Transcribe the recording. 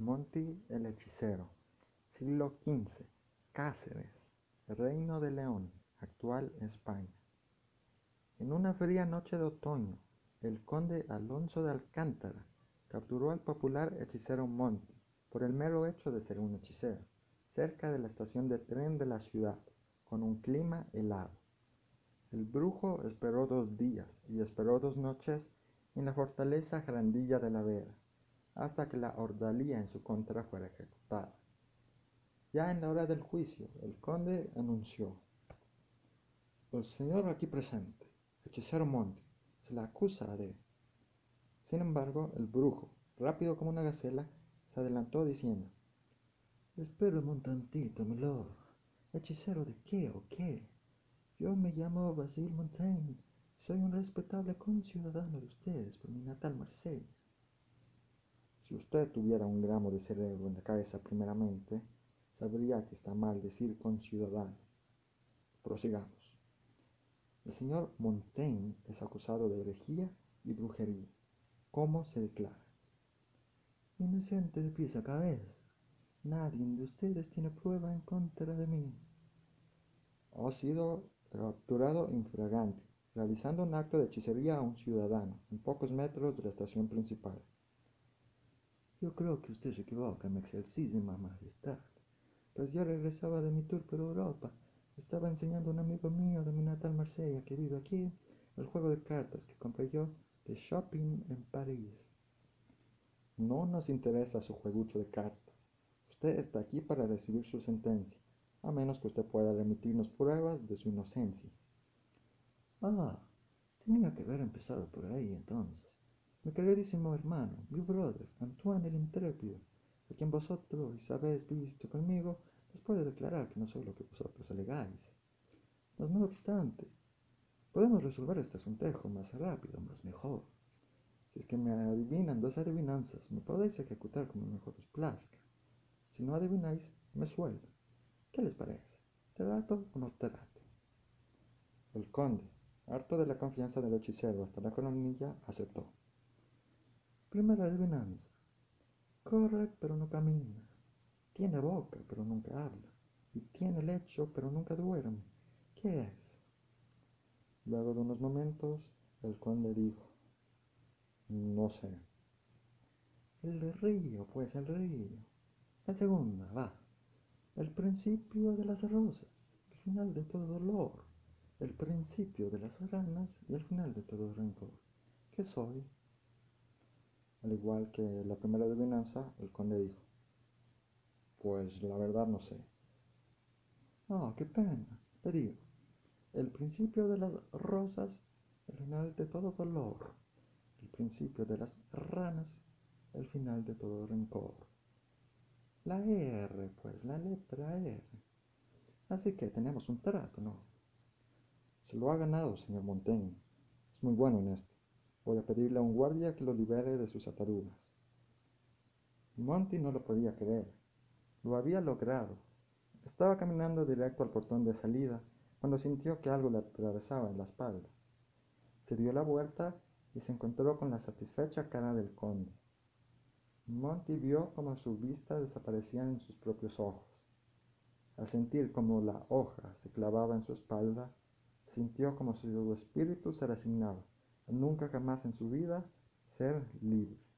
Monty el hechicero, siglo XV, Cáceres, Reino de León, actual España. En una fría noche de otoño, el conde Alonso de Alcántara capturó al popular hechicero Monty por el mero hecho de ser un hechicero, cerca de la estación de tren de la ciudad, con un clima helado. El brujo esperó dos días y esperó dos noches en la fortaleza Grandilla de la Vera, hasta que la ordalía en su contra fuera ejecutada. Ya en la hora del juicio, el conde anunció, el señor aquí presente, hechicero Monty, se le acusa de... Sin embargo, el brujo, rápido como una gacela, se adelantó diciendo, Espérame un tantito, milord. ¿Hechicero de qué o qué? Yo me llamo Basil Montaigne. Soy un respetable conciudadano de ustedes por mi natal Marsella. Si usted tuviera un gramo de cerebro en la cabeza primeramente, sabría que está mal decir conciudadano. Prosigamos. El señor Montaigne es acusado de herejía y brujería. ¿Cómo se declara? Inocente de pies a cabeza. Nadie de ustedes tiene prueba en contra de mí. Ha sido capturado infragante, realizando un acto de hechicería a un ciudadano, en pocos metros de la estación principal. Yo creo que usted se equivoca, mi excelentísima majestad. Pues yo regresaba de mi tour por Europa. Estaba enseñando a un amigo mío de mi natal Marsella que vive aquí el juego de cartas que compré yo de shopping en París. No nos interesa su juegucho de cartas. Usted está aquí para recibir su sentencia, a menos que usted pueda remitirnos pruebas de su inocencia. Ah, tenía que haber empezado por ahí entonces. Mi queridísimo hermano, mi brother, Antoine el Intrépido, a quien vosotros habéis visto conmigo, les puede declarar que no soy lo que vosotros alegáis. Mas no obstante, podemos resolver este asuntejo más rápido, más mejor. Si es que me adivinan dos adivinanzas, me podéis ejecutar como mejor os plazca. Si no adivináis, me sueldo. ¿Qué les parece? ¿Trato o no trato? El conde, harto de la confianza del hechicero hasta la coronilla, aceptó. Primera adivinanza. Corre pero no camina. Tiene boca pero nunca habla. Y tiene lecho pero nunca duerme. ¿Qué es? Luego de unos momentos, el conde dijo, no sé. El río, pues el río. La segunda, va. El principio de las rosas, el final de todo dolor. El principio de las ranas y el final de todo rencor. ¿Qué soy? Al igual que la primera adivinanza, el conde dijo, pues la verdad no sé. Ah, qué pena, te digo. El principio de las rosas, el final de todo dolor. El principio de las ranas, el final de todo rencor. La R, pues, la letra R. Así que tenemos un trato, ¿no? Se lo ha ganado, señor Montaigne. Es muy bueno en esto. A pedirle a un guardia que lo libere de sus ataduras. Monty no lo podía creer. Lo había logrado. Estaba caminando directo al portón de salida cuando sintió que algo le atravesaba en la espalda. Se dio la vuelta y se encontró con la satisfecha cara del conde. Monty vio como su vista desaparecía en sus propios ojos. Al sentir como la hoja se clavaba en su espalda, sintió como su espíritu se resignaba nunca jamás en su vida ser libre.